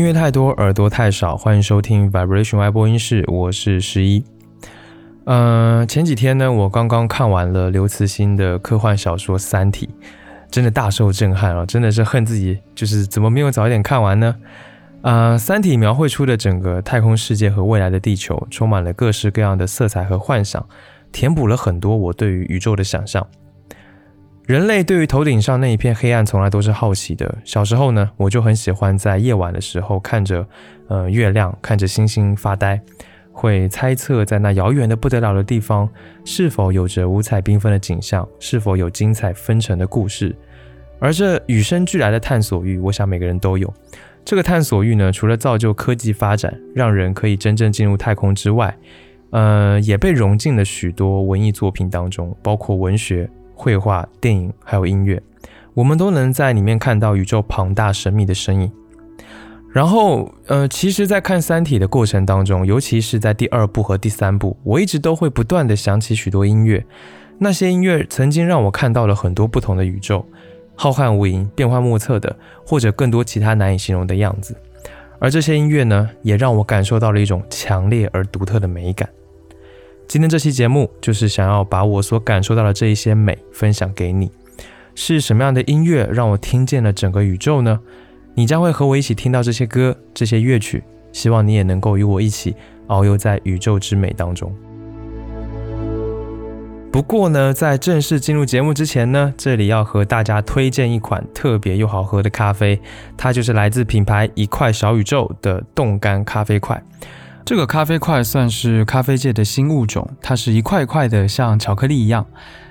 音乐太多，耳朵太少。欢迎收听 Vibration Y 播音室，我是十一。嗯、前几天呢，我刚刚看完了刘慈欣的科幻小说《三体》，真的大受震撼啊！真的是恨自己，就是怎么没有早一点看完呢？啊、三体》描绘出的整个太空世界和未来的地球，充满了各式各样的色彩和幻想，填补了很多我对于宇宙的想象。人类对于头顶上那一片黑暗从来都是好奇的。小时候呢，我就很喜欢在夜晚的时候看着，呃，月亮，看着星星发呆，会猜测在那遥远的不得了的地方，是否有着五彩缤纷的景象，是否有精彩纷呈的故事。而这与生俱来的探索欲，我想每个人都有。这个探索欲呢，除了造就科技发展，让人可以真正进入太空之外，呃，也被融进了许多文艺作品当中，包括文学。绘画、电影还有音乐，我们都能在里面看到宇宙庞大神秘的身影。然后，呃，其实，在看《三体》的过程当中，尤其是在第二部和第三部，我一直都会不断的想起许多音乐。那些音乐曾经让我看到了很多不同的宇宙，浩瀚无垠、变幻莫测的，或者更多其他难以形容的样子。而这些音乐呢，也让我感受到了一种强烈而独特的美感。今天这期节目就是想要把我所感受到的这一些美分享给你。是什么样的音乐让我听见了整个宇宙呢？你将会和我一起听到这些歌、这些乐曲。希望你也能够与我一起遨游在宇宙之美当中。不过呢，在正式进入节目之前呢，这里要和大家推荐一款特别又好喝的咖啡，它就是来自品牌一块小宇宙的冻干咖啡块。这个咖啡块算是咖啡界的新物种，它是一块块的，像巧克力一样。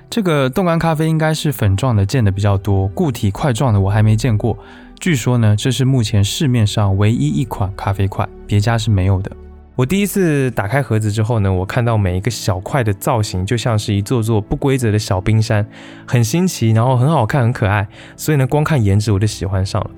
这个冻干咖啡应该是粉状的见的比较多，固体块状的我还没见过。据说呢，这是目前市面上唯一一款咖啡块，别家是没有的。我第一次打开盒子之后呢，我看到每一个小块的造型就像是一座座不规则的小冰山，很新奇，然后很好看，很可爱。所以呢，光看颜值我就喜欢上了。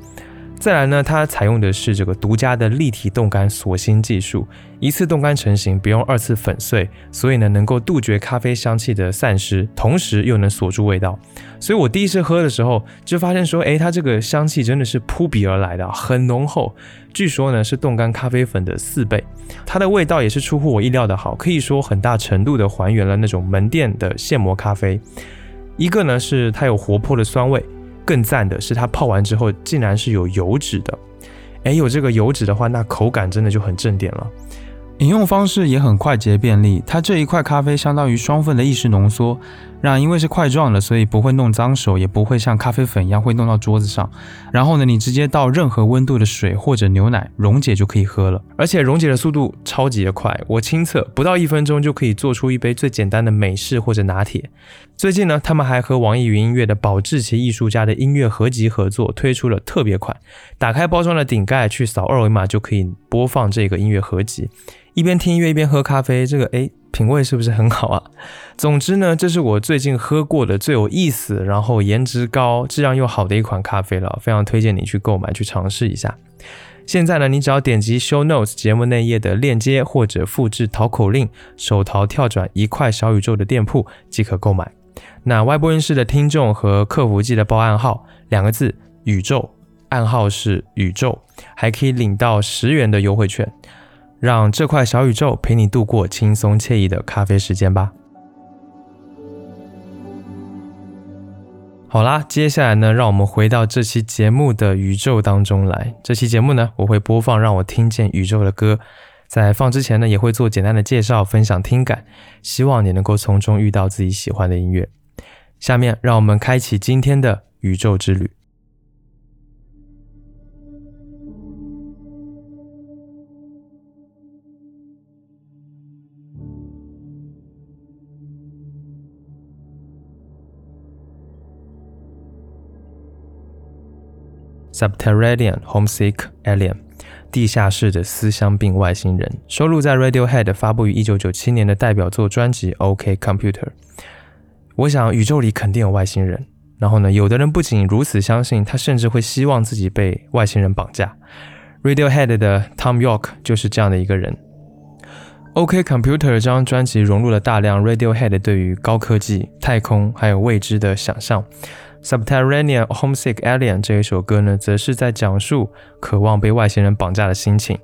再来呢，它采用的是这个独家的立体冻干锁芯技术，一次冻干成型，不用二次粉碎，所以呢能够杜绝咖啡香气的散失，同时又能锁住味道。所以我第一次喝的时候就发现说，诶，它这个香气真的是扑鼻而来的，很浓厚。据说呢是冻干咖啡粉的四倍，它的味道也是出乎我意料的好，可以说很大程度的还原了那种门店的现磨咖啡。一个呢是它有活泼的酸味。更赞的是，它泡完之后竟然是有油脂的。哎，有这个油脂的话，那口感真的就很正点了。饮用方式也很快捷便利，它这一块咖啡相当于双份的意式浓缩，让因为是块状的，所以不会弄脏手，也不会像咖啡粉一样会弄到桌子上。然后呢，你直接倒任何温度的水或者牛奶溶解就可以喝了，而且溶解的速度超级的快，我亲测不到一分钟就可以做出一杯最简单的美式或者拿铁。最近呢，他们还和网易云音乐的保质期艺术家的音乐合集合作，推出了特别款，打开包装的顶盖去扫二维码就可以播放这个音乐合集。一边听音乐一边喝咖啡，这个诶品味是不是很好啊？总之呢，这是我最近喝过的最有意思，然后颜值高、质量又好的一款咖啡了，非常推荐你去购买去尝试一下。现在呢，你只要点击 Show Notes 节目内页的链接，或者复制淘口令，手淘跳转一块小宇宙的店铺即可购买。那外播音室的听众和客服记得报暗号两个字“宇宙”，暗号是“宇宙”，还可以领到十元的优惠券。让这块小宇宙陪你度过轻松惬意的咖啡时间吧。好啦，接下来呢，让我们回到这期节目的宇宙当中来。这期节目呢，我会播放让我听见宇宙的歌，在放之前呢，也会做简单的介绍，分享听感，希望你能够从中遇到自己喜欢的音乐。下面，让我们开启今天的宇宙之旅。Subterranean Homesick Alien，地下室的思乡病外星人，收录在 Radiohead 发布于1997年的代表作专辑 OK Computer。我想宇宙里肯定有外星人。然后呢，有的人不仅如此相信，他甚至会希望自己被外星人绑架。Radiohead 的 Tom York 就是这样的一个人。OK Computer 这张专辑融入了大量 Radiohead 对于高科技、太空还有未知的想象。Subterranean Homesick Alien 这一首歌呢，则是在讲述渴望被外星人绑架的心情。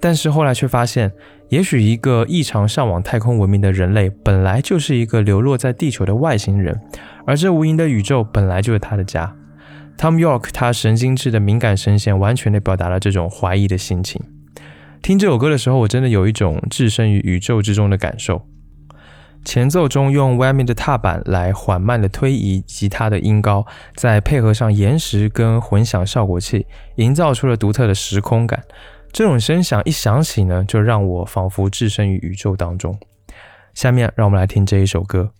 但是后来却发现，也许一个异常向往太空文明的人类，本来就是一个流落在地球的外星人，而这无垠的宇宙本来就是他的家。Tom York 他神经质的敏感声线，完全的表达了这种怀疑的心情。听这首歌的时候，我真的有一种置身于宇宙之中的感受。前奏中用外面的踏板来缓慢的推移吉他的音高，再配合上延时跟混响效果器，营造出了独特的时空感。这种声响一响起呢，就让我仿佛置身于宇宙当中。下面让我们来听这一首歌。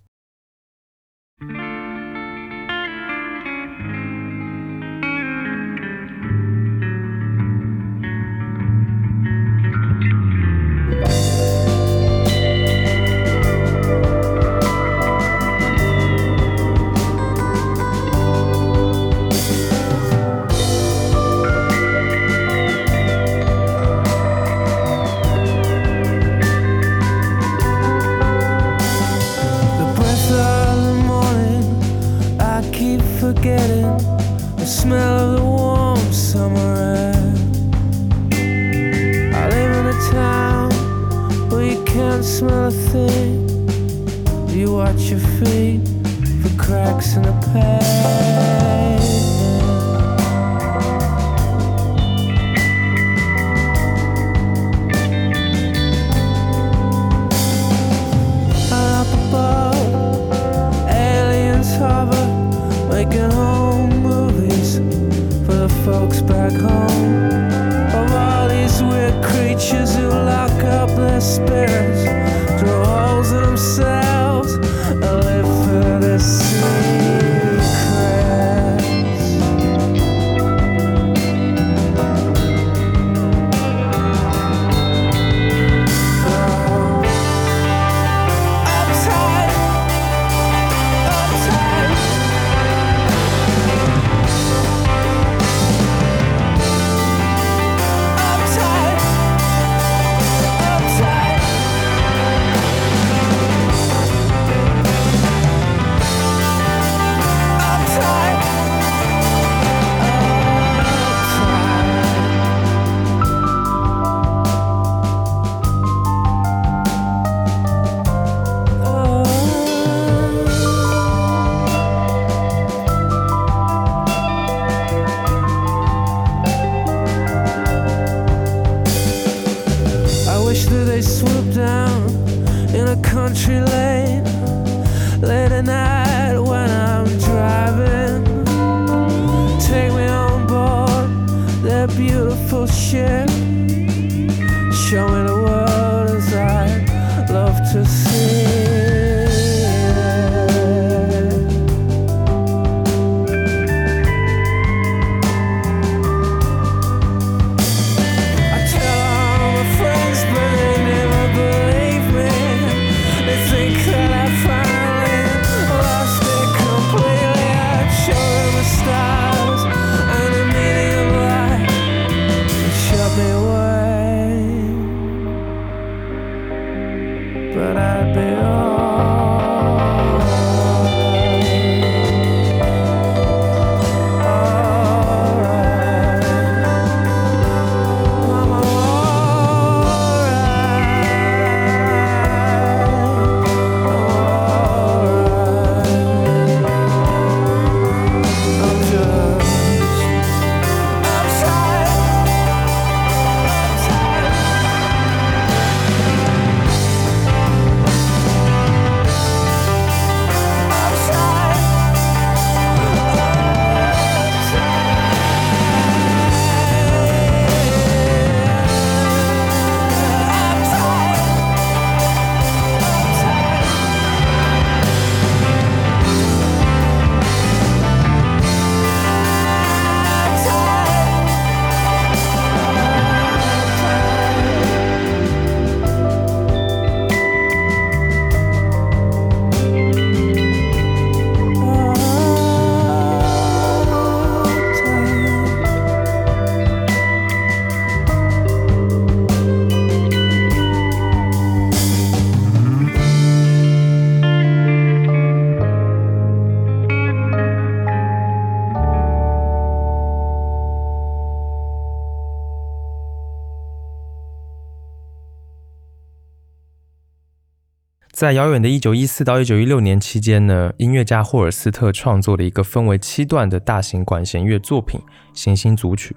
在遥远的一九一四到一九一六年期间呢，音乐家霍尔斯特创作了一个分为七段的大型管弦乐作品《行星组曲》，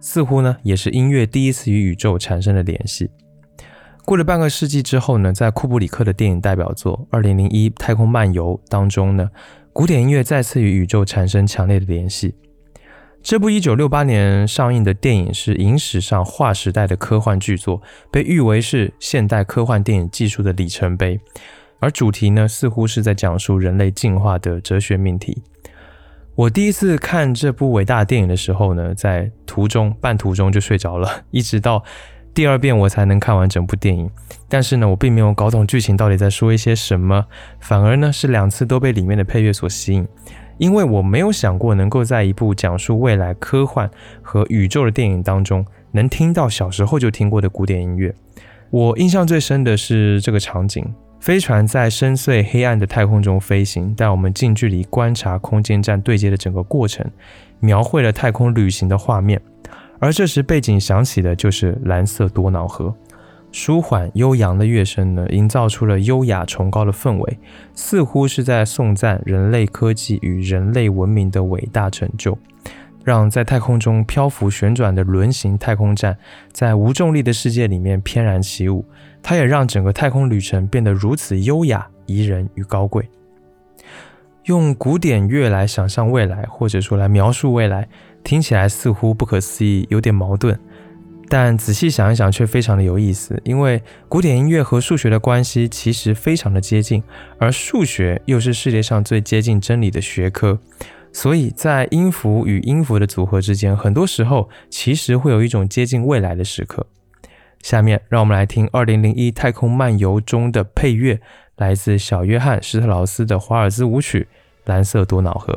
似乎呢也是音乐第一次与宇宙产生了联系。过了半个世纪之后呢，在库布里克的电影代表作《二零零一太空漫游》当中呢，古典音乐再次与宇宙产生强烈的联系。这部1968年上映的电影是影史上划时代的科幻巨作，被誉为是现代科幻电影技术的里程碑。而主题呢，似乎是在讲述人类进化的哲学命题。我第一次看这部伟大电影的时候呢，在途中半途中就睡着了，一直到。第二遍我才能看完整部电影，但是呢，我并没有搞懂剧情到底在说一些什么，反而呢是两次都被里面的配乐所吸引，因为我没有想过能够在一部讲述未来科幻和宇宙的电影当中，能听到小时候就听过的古典音乐。我印象最深的是这个场景：飞船在深邃黑暗的太空中飞行，带我们近距离观察空间站对接的整个过程，描绘了太空旅行的画面。而这时，背景响起的就是蓝色多瑙河，舒缓悠扬的乐声呢，营造出了优雅崇高的氛围，似乎是在颂赞人类科技与人类文明的伟大成就，让在太空中漂浮旋转的轮形太空站在无重力的世界里面翩然起舞。它也让整个太空旅程变得如此优雅、宜人与高贵。用古典乐来想象未来，或者说来描述未来。听起来似乎不可思议，有点矛盾，但仔细想一想却非常的有意思。因为古典音乐和数学的关系其实非常的接近，而数学又是世界上最接近真理的学科，所以在音符与音符的组合之间，很多时候其实会有一种接近未来的时刻。下面让我们来听《二零零一太空漫游》中的配乐，来自小约翰施特劳斯的华尔兹舞曲《蓝色多瑙河》。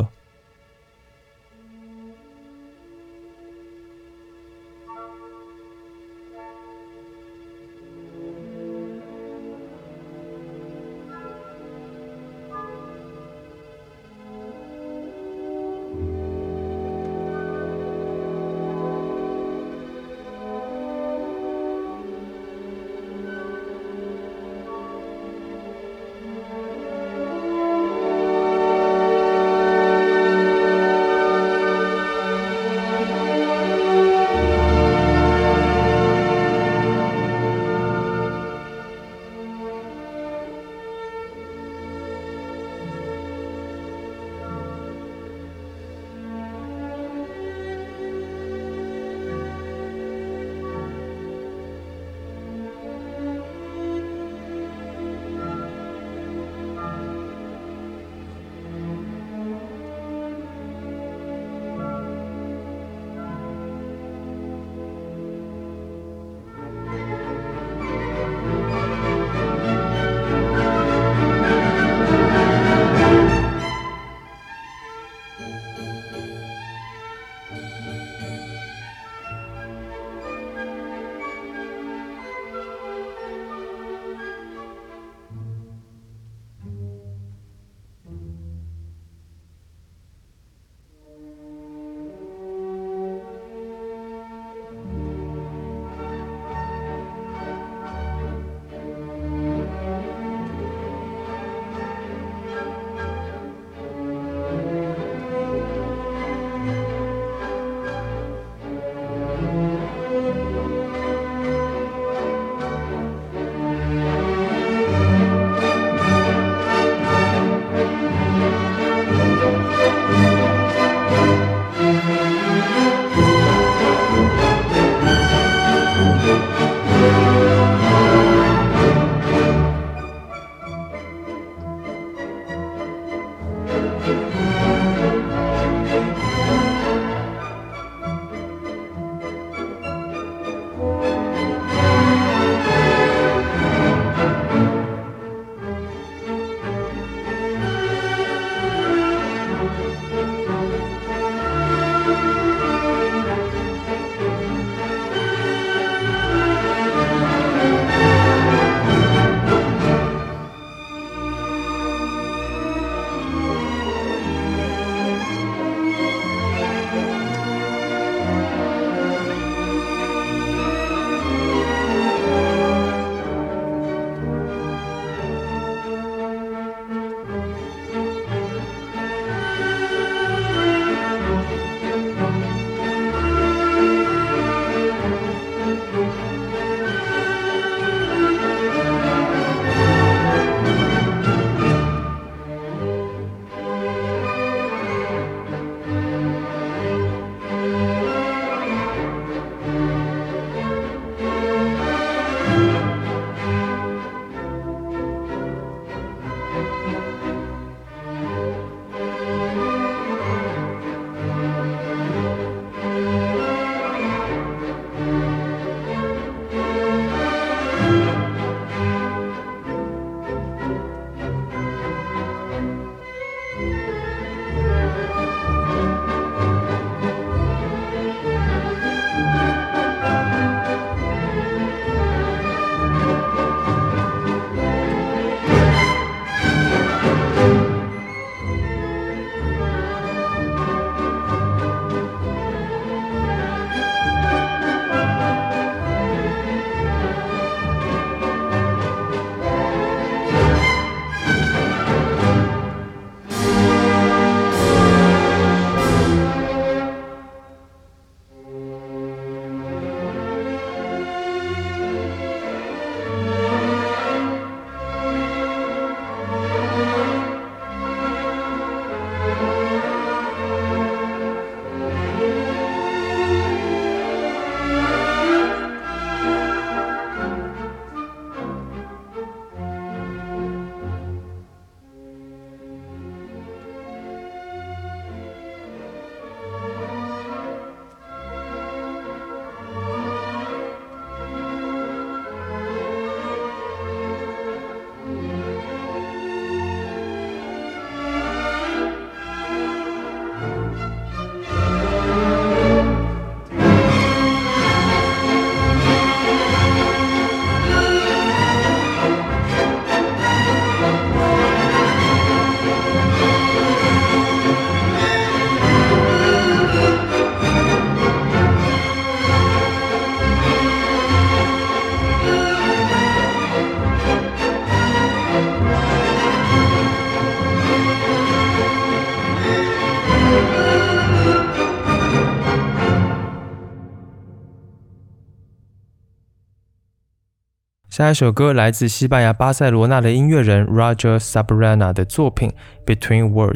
下一首歌来自西班牙巴塞罗那的音乐人 Roger Sabrana 的作品《Between Words》，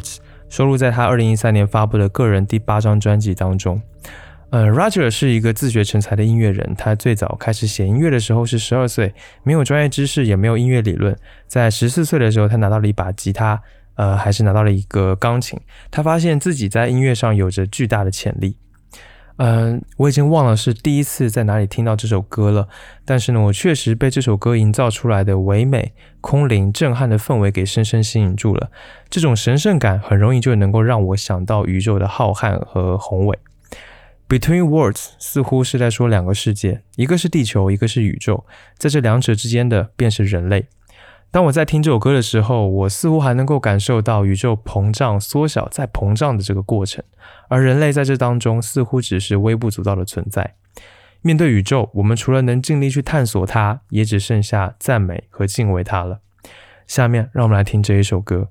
收录在他2013年发布的个人第八张专辑当中。呃，Roger 是一个自学成才的音乐人，他最早开始写音乐的时候是十二岁，没有专业知识，也没有音乐理论。在十四岁的时候，他拿到了一把吉他，呃，还是拿到了一个钢琴。他发现自己在音乐上有着巨大的潜力。嗯，我已经忘了是第一次在哪里听到这首歌了，但是呢，我确实被这首歌营造出来的唯美、空灵、震撼的氛围给深深吸引住了。这种神圣感很容易就能够让我想到宇宙的浩瀚和宏伟。Between worlds 似乎是在说两个世界，一个是地球，一个是宇宙，在这两者之间的便是人类。当我在听这首歌的时候，我似乎还能够感受到宇宙膨胀、缩小、再膨胀的这个过程，而人类在这当中似乎只是微不足道的存在。面对宇宙，我们除了能尽力去探索它，也只剩下赞美和敬畏它了。下面，让我们来听这一首歌。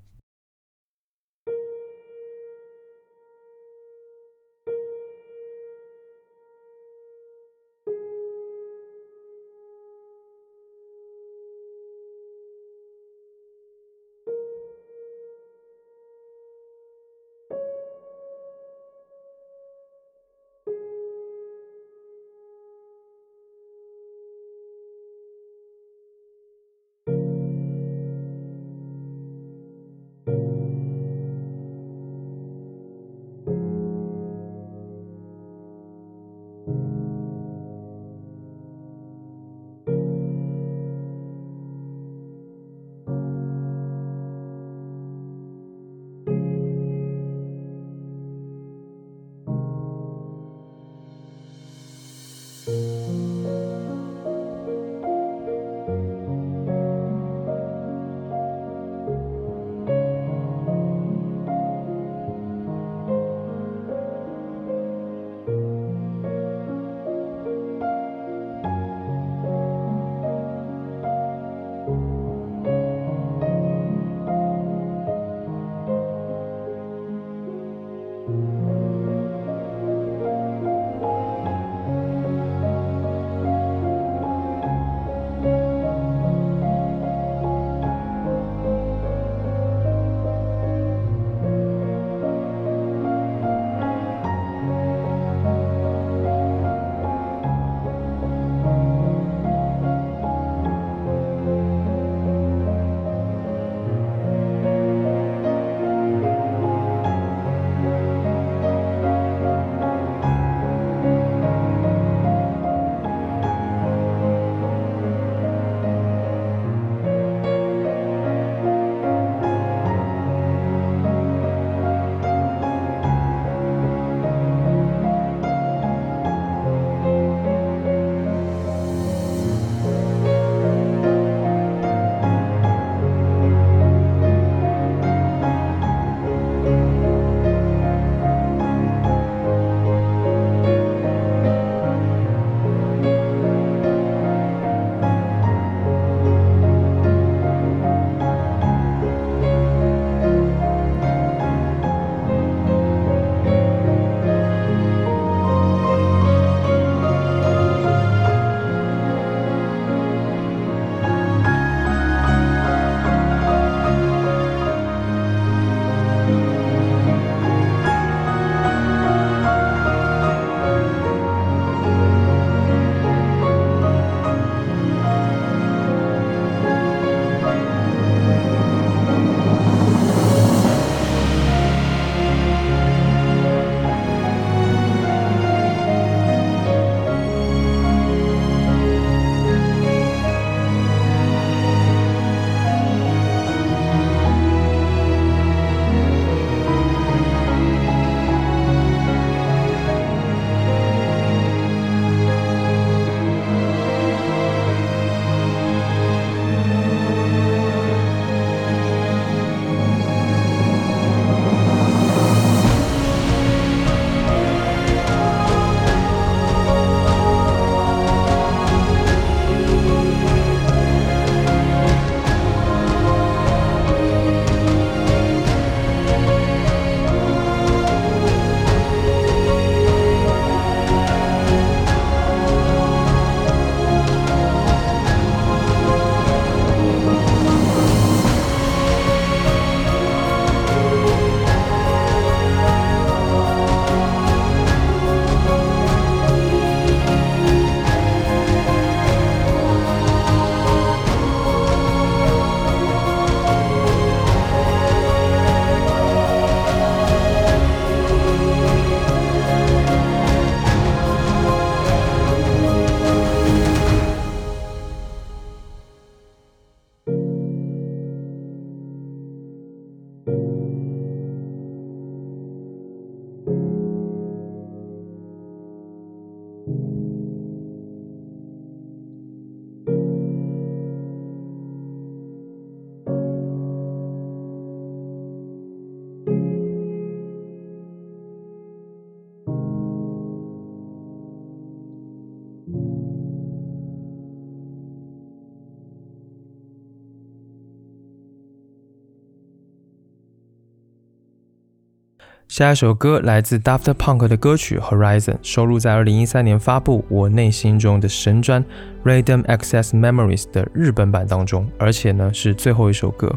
下一首歌来自 Daft Punk 的歌曲《Horizon》，收录在2013年发布我内心中的神专《Random Access Memories》的日本版当中，而且呢是最后一首歌。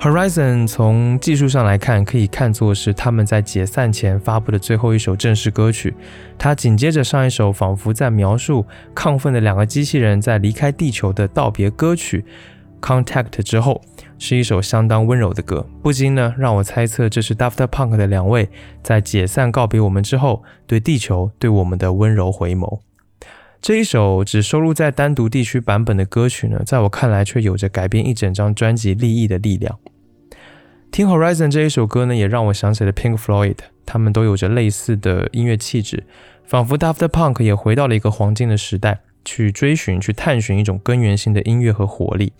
Horizon 从技术上来看，可以看作是他们在解散前发布的最后一首正式歌曲。它紧接着上一首仿佛在描述亢奋的两个机器人在离开地球的道别歌曲《Contact》之后，是一首相当温柔的歌，不禁呢让我猜测这是 Daft Punk 的两位在解散告别我们之后，对地球对我们的温柔回眸。这一首只收录在单独地区版本的歌曲呢，在我看来却有着改变一整张专辑立意的力量。听 Horizon 这一首歌呢，也让我想起了 Pink Floyd，他们都有着类似的音乐气质，仿佛 Daft Punk 也回到了一个黄金的时代，去追寻、去探寻一种根源性的音乐和活力，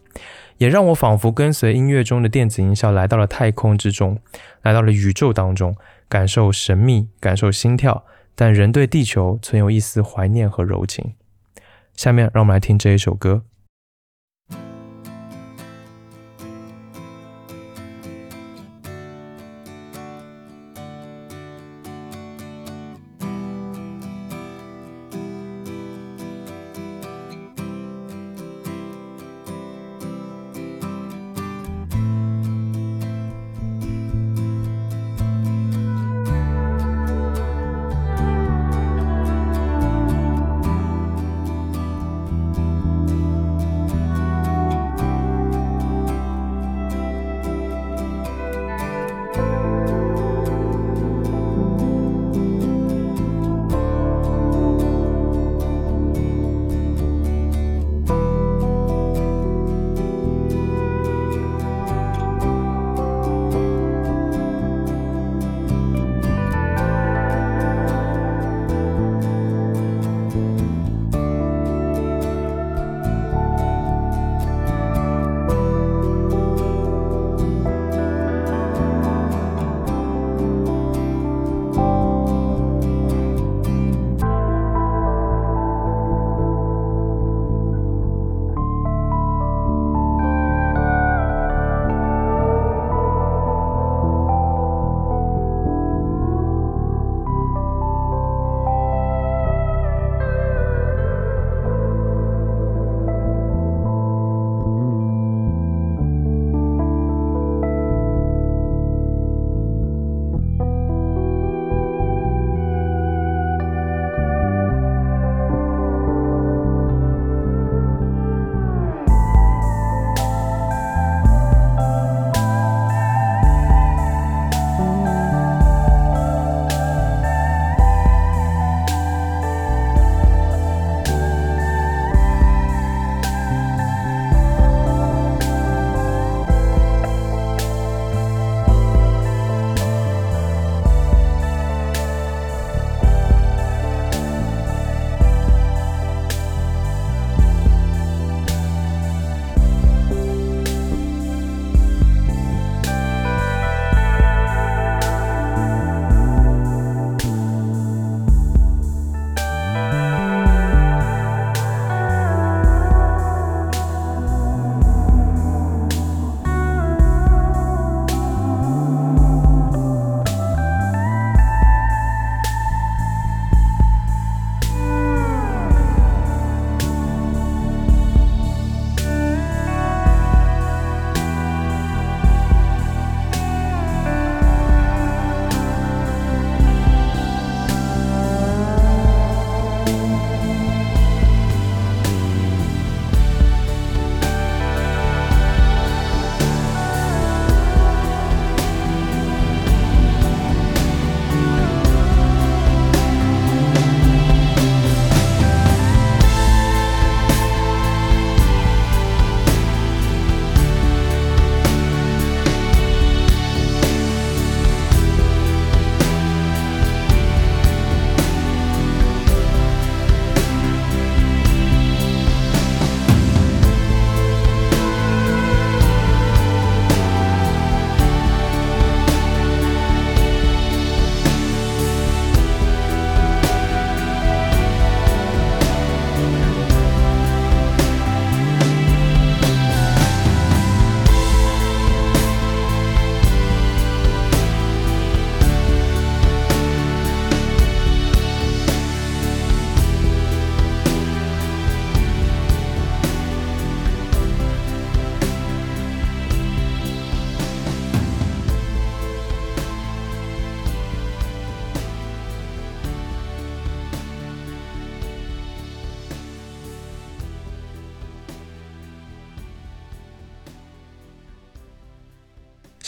也让我仿佛跟随音乐中的电子音效来到了太空之中，来到了宇宙当中，感受神秘，感受心跳，但仍对地球存有一丝怀念和柔情。下面让我们来听这一首歌。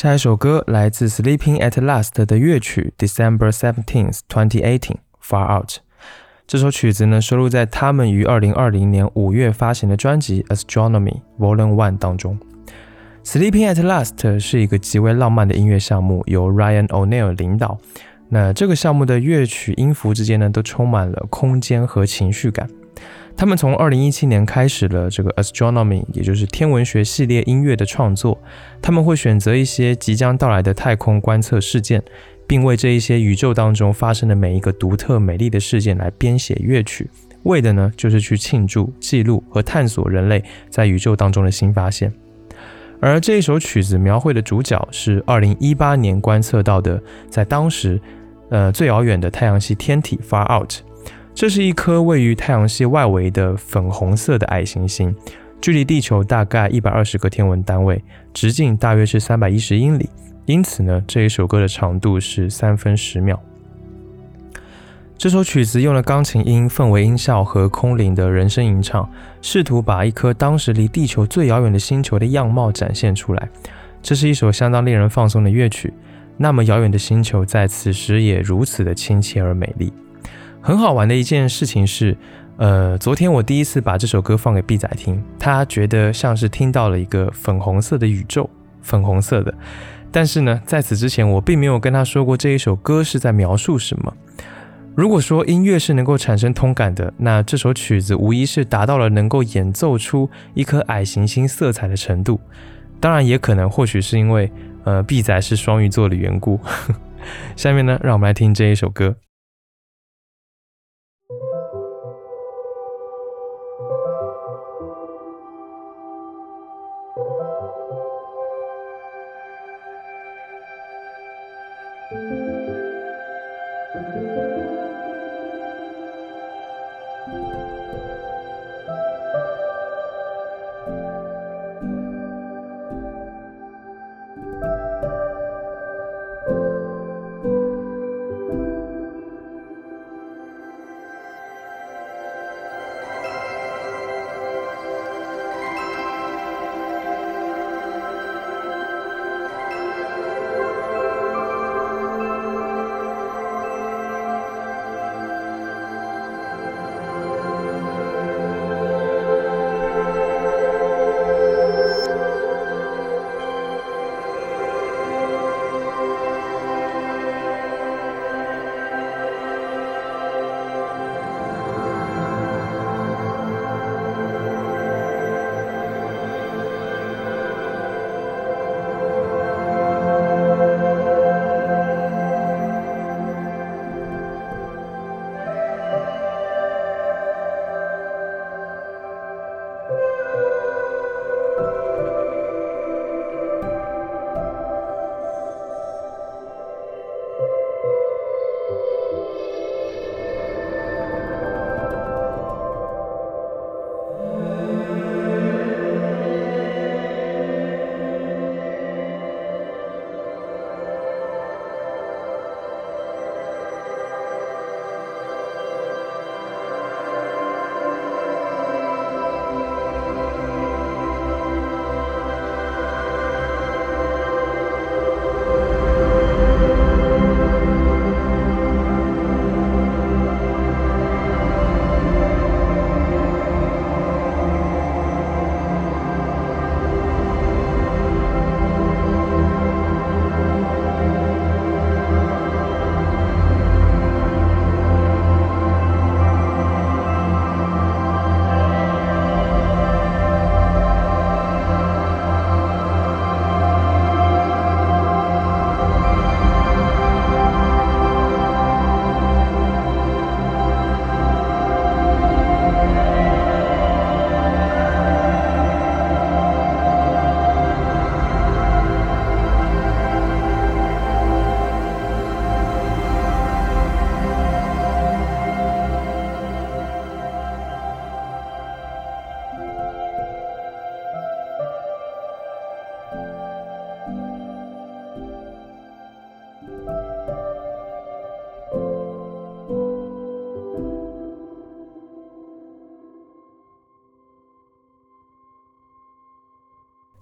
下一首歌来自 Sleeping at Last 的乐曲 December Seventeenth, Twenty Eighteen, Far Out。这首曲子呢收录在他们于二零二零年五月发行的专辑 Astronomy Volume One 当中。Sleeping at Last 是一个极为浪漫的音乐项目，由 Ryan O'Neal 领导。那这个项目的乐曲音符之间呢都充满了空间和情绪感。他们从二零一七年开始了这个 astronomy，也就是天文学系列音乐的创作。他们会选择一些即将到来的太空观测事件，并为这一些宇宙当中发生的每一个独特美丽的事件来编写乐曲，为的呢就是去庆祝、记录和探索人类在宇宙当中的新发现。而这一首曲子描绘的主角是二零一八年观测到的，在当时，呃最遥远的太阳系天体 Far Out。这是一颗位于太阳系外围的粉红色的矮行星，距离地球大概一百二十个天文单位，直径大约是三百一十英里。因此呢，这一首歌的长度是三分十秒。这首曲子用了钢琴音、氛围音效和空灵的人声吟唱，试图把一颗当时离地球最遥远的星球的样貌展现出来。这是一首相当令人放松的乐曲。那么遥远的星球在此时也如此的亲切而美丽。很好玩的一件事情是，呃，昨天我第一次把这首歌放给 B 仔听，他觉得像是听到了一个粉红色的宇宙，粉红色的。但是呢，在此之前我并没有跟他说过这一首歌是在描述什么。如果说音乐是能够产生通感的，那这首曲子无疑是达到了能够演奏出一颗矮行星色彩的程度。当然，也可能或许是因为，呃，B 仔是双鱼座的缘故。下面呢，让我们来听这一首歌。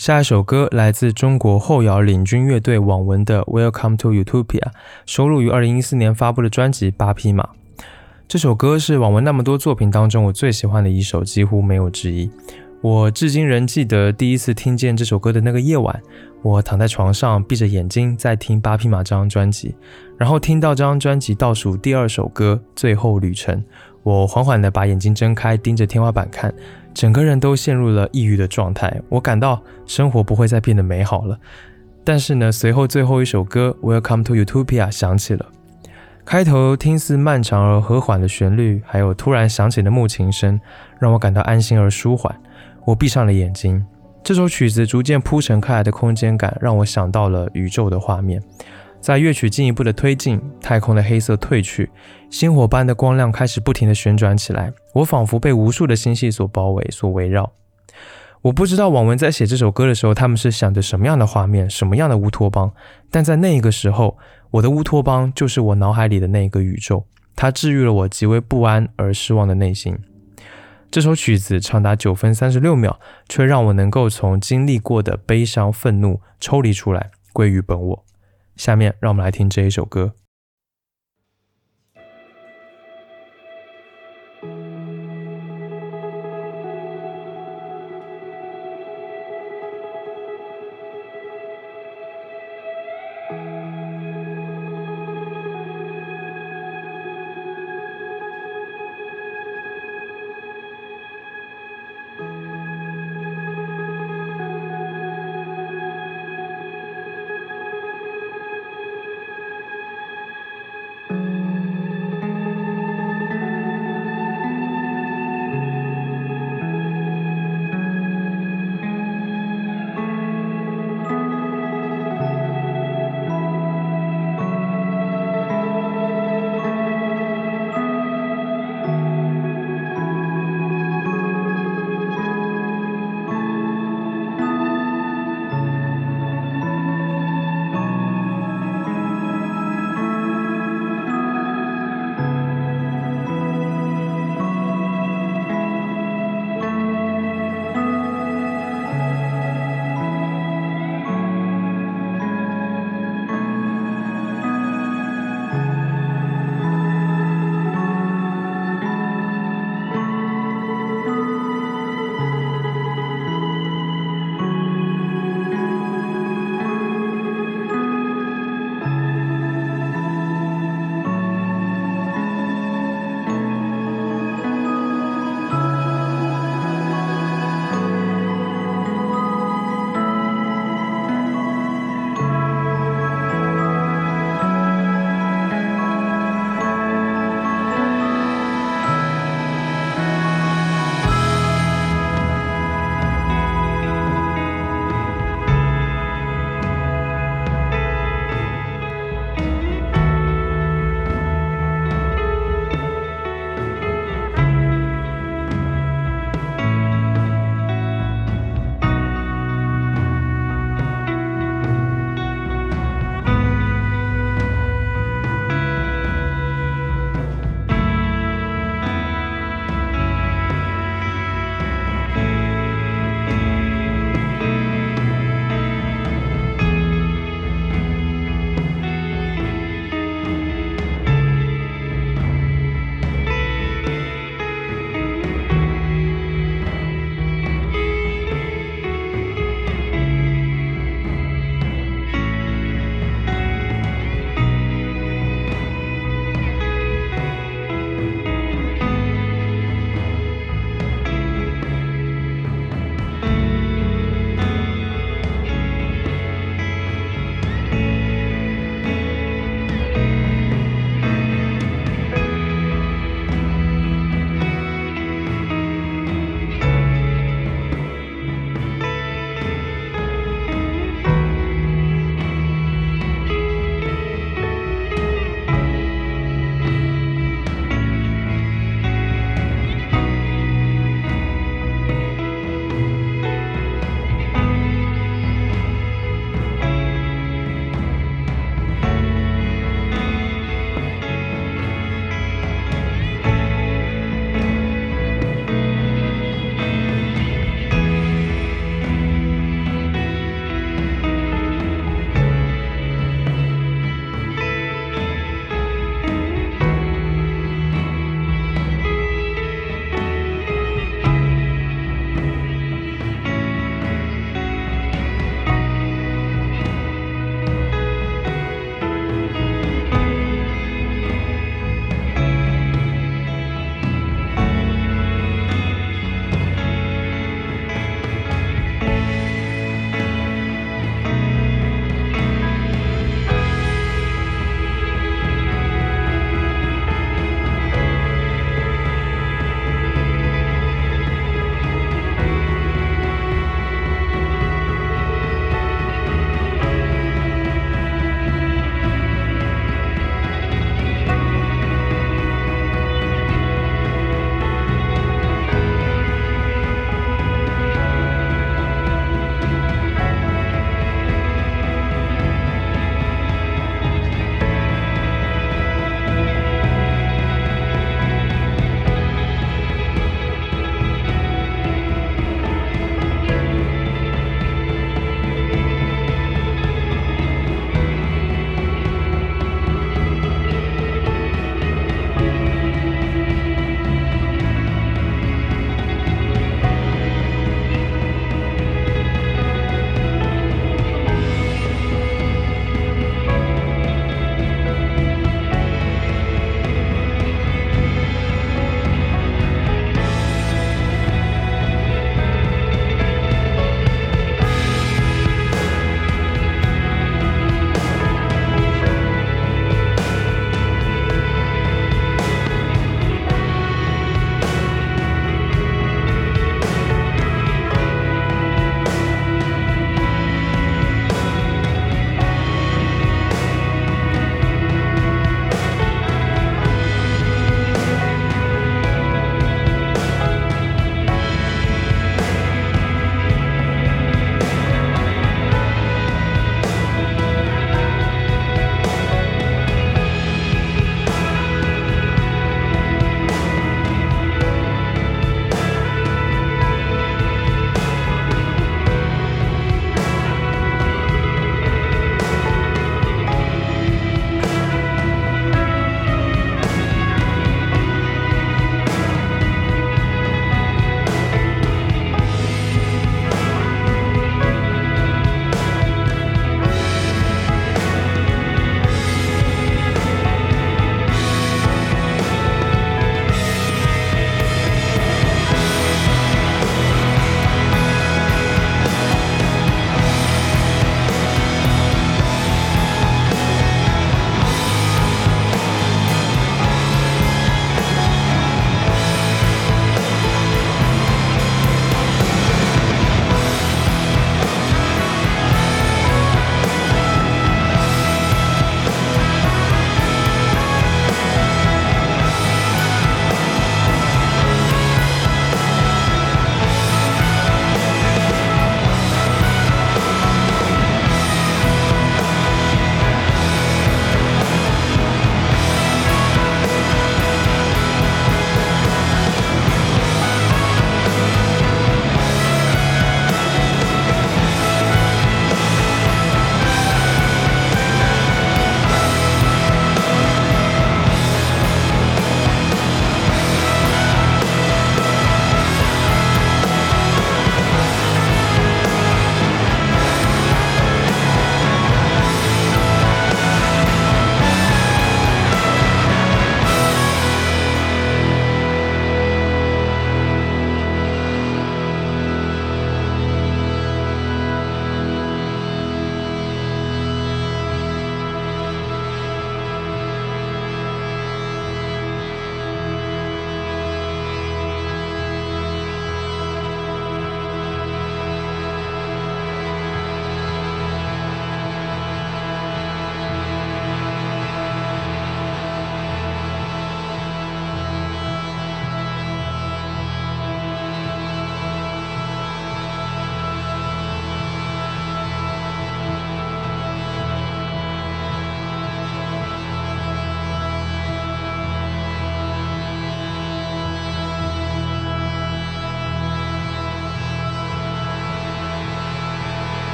下一首歌来自中国后摇领军乐队网文的《Welcome to Utopia》，收录于2014年发布的专辑《八匹马》。这首歌是网文那么多作品当中我最喜欢的一首，几乎没有之一。我至今仍记得第一次听见这首歌的那个夜晚，我躺在床上闭着眼睛在听《八匹马》这张专辑，然后听到这张专辑倒数第二首歌《最后旅程》，我缓缓地把眼睛睁开，盯着天花板看。整个人都陷入了抑郁的状态，我感到生活不会再变得美好了。但是呢，随后最后一首歌《Welcome to Utopia》响起了，开头听似漫长而和缓的旋律，还有突然响起的木琴声，让我感到安心而舒缓。我闭上了眼睛，这首曲子逐渐铺陈开来的空间感，让我想到了宇宙的画面。在乐曲进一步的推进，太空的黑色褪去，星火般的光亮开始不停的旋转起来。我仿佛被无数的星系所包围、所围绕。我不知道网文在写这首歌的时候，他们是想着什么样的画面、什么样的乌托邦。但在那一个时候，我的乌托邦就是我脑海里的那一个宇宙，它治愈了我极为不安而失望的内心。这首曲子长达九分三十六秒，却让我能够从经历过的悲伤、愤怒抽离出来，归于本我。下面让我们来听这一首歌。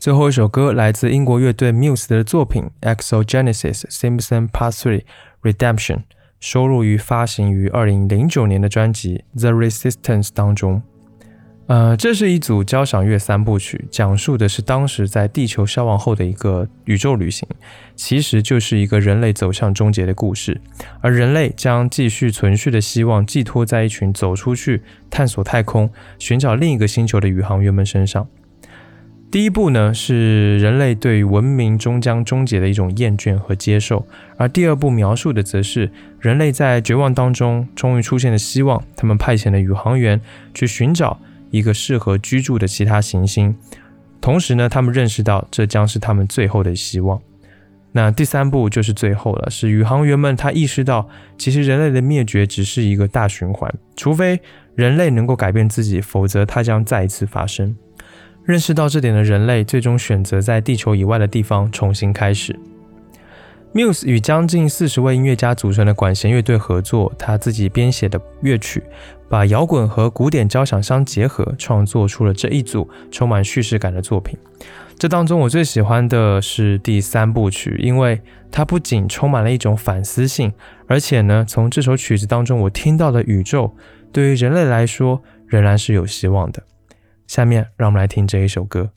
最后一首歌来自英国乐队 Muse 的作品《Exogenesis Simpson Part Three Redemption》，收录于发行于二零零九年的专辑《The Resistance》当中。呃，这是一组交响乐三部曲，讲述的是当时在地球消亡后的一个宇宙旅行，其实就是一个人类走向终结的故事，而人类将继续存续的希望寄托在一群走出去探索太空、寻找另一个星球的宇航员们身上。第一步呢，是人类对文明终将终结的一种厌倦和接受，而第二步描述的则是人类在绝望当中终于出现了希望，他们派遣了宇航员去寻找。一个适合居住的其他行星，同时呢，他们认识到这将是他们最后的希望。那第三步就是最后了，是宇航员们他意识到，其实人类的灭绝只是一个大循环，除非人类能够改变自己，否则它将再一次发生。认识到这点的人类，最终选择在地球以外的地方重新开始。Muse 与将近四十位音乐家组成的管弦乐队合作，他自己编写的乐曲，把摇滚和古典交响相结合，创作出了这一组充满叙事感的作品。这当中我最喜欢的是第三部曲，因为它不仅充满了一种反思性，而且呢，从这首曲子当中我听到的宇宙，对于人类来说仍然是有希望的。下面让我们来听这一首歌。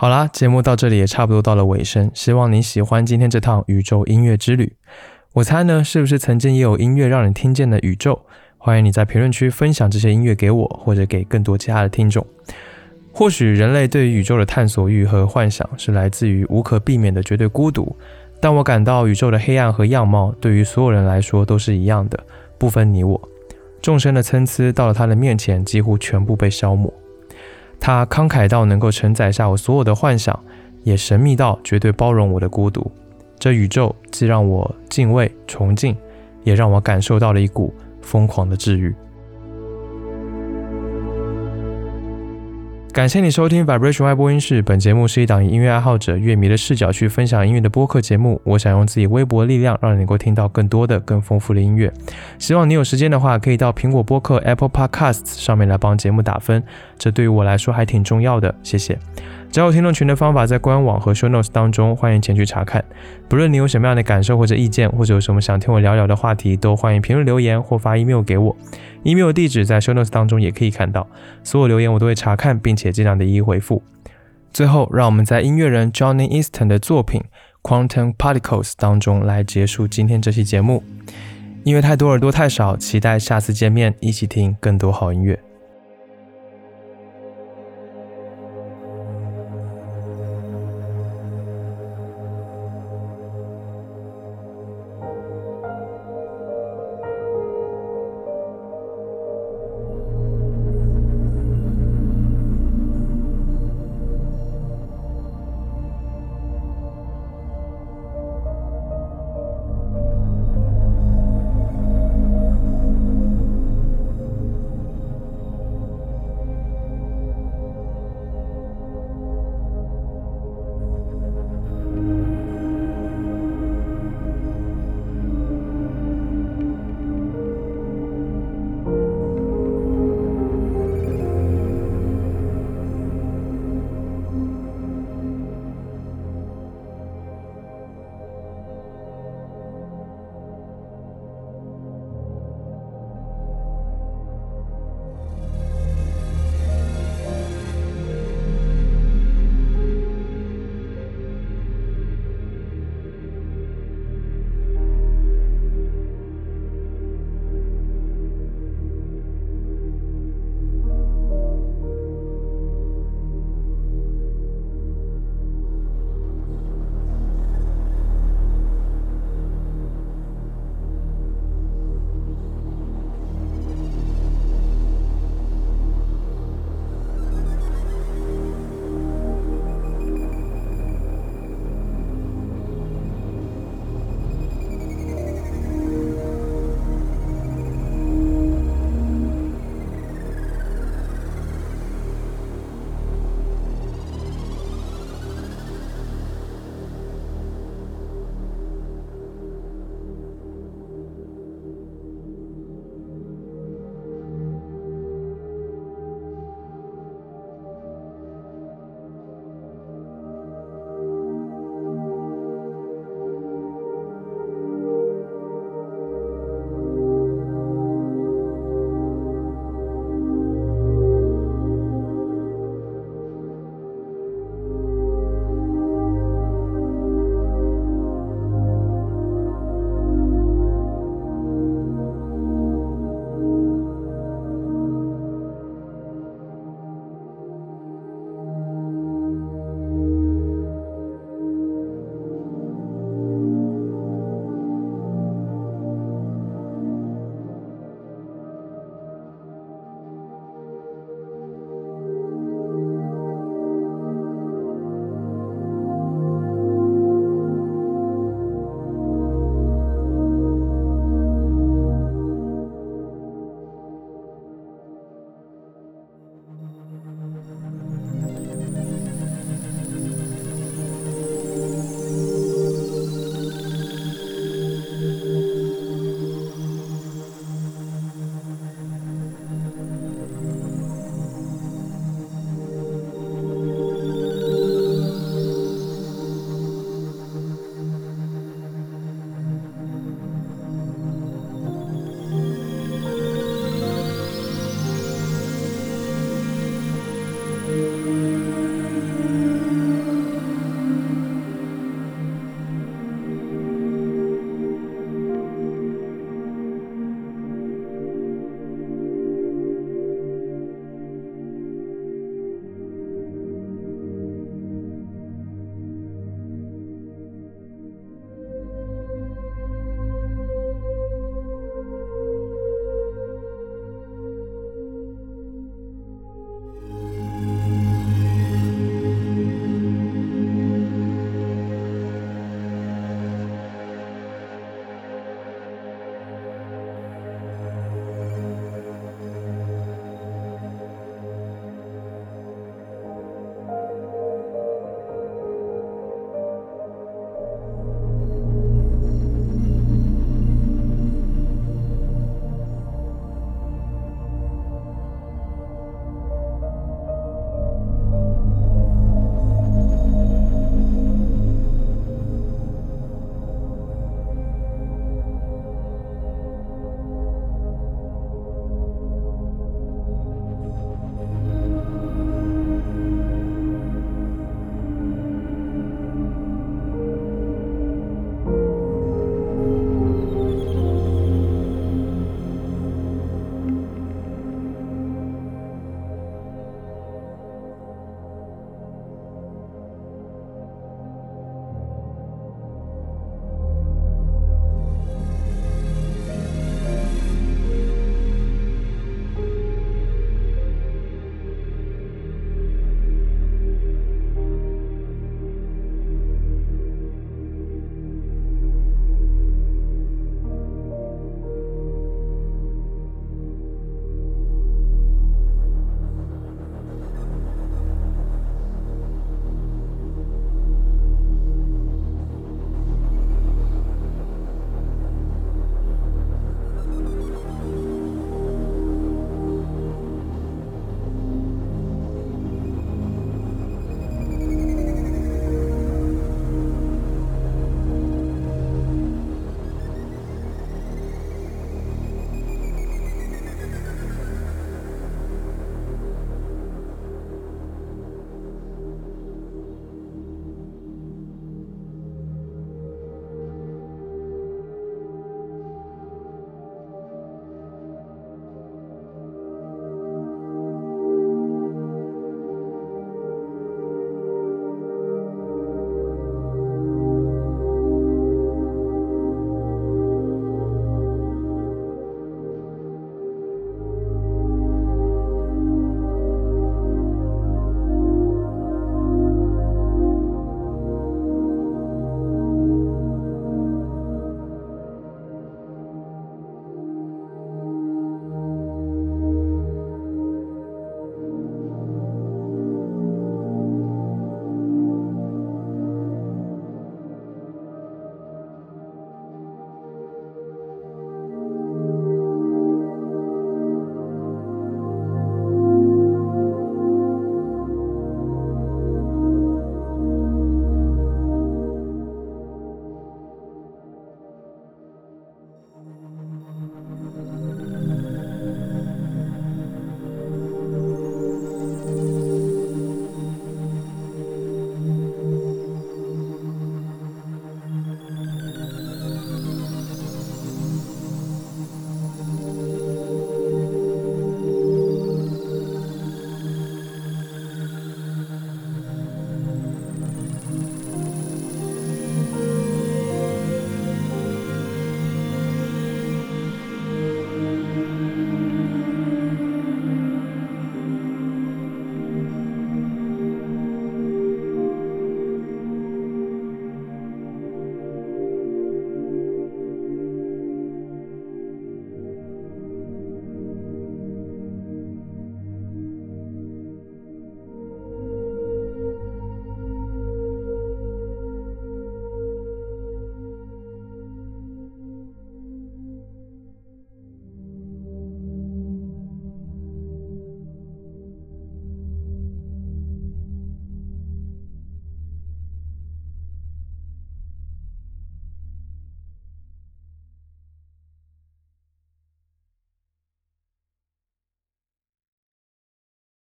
好啦，节目到这里也差不多到了尾声，希望你喜欢今天这趟宇宙音乐之旅。我猜呢，是不是曾经也有音乐让你听见的宇宙？欢迎你在评论区分享这些音乐给我，或者给更多其他的听众。或许人类对于宇宙的探索欲和幻想是来自于无可避免的绝对孤独，但我感到宇宙的黑暗和样貌对于所有人来说都是一样的，不分你我。众生的参差到了他的面前，几乎全部被消磨。他慷慨到能够承载下我所有的幻想，也神秘到绝对包容我的孤独。这宇宙既让我敬畏崇敬，也让我感受到了一股疯狂的治愈。感谢你收听 Vibration 外播音室。本节目是一档以音乐爱好者、乐迷的视角去分享音乐的播客节目。我想用自己微薄的力量，让你能够听到更多的、更丰富的音乐。希望你有时间的话，可以到苹果播客 Apple Podcasts 上面来帮节目打分，这对于我来说还挺重要的。谢谢。加入听众群的方法在官网和 Show Notes 当中，欢迎前去查看。不论你有什么样的感受或者意见，或者有什么想听我聊聊的话题，都欢迎评论留言或发 email 给我。email 地址在 Show Notes 当中也可以看到。所有留言我都会查看，并且尽量的一一回复。最后，让我们在音乐人 Johnny Easton 的作品 Quantum Particles 当中来结束今天这期节目。音乐太多，耳朵太少，期待下次见面，一起听更多好音乐。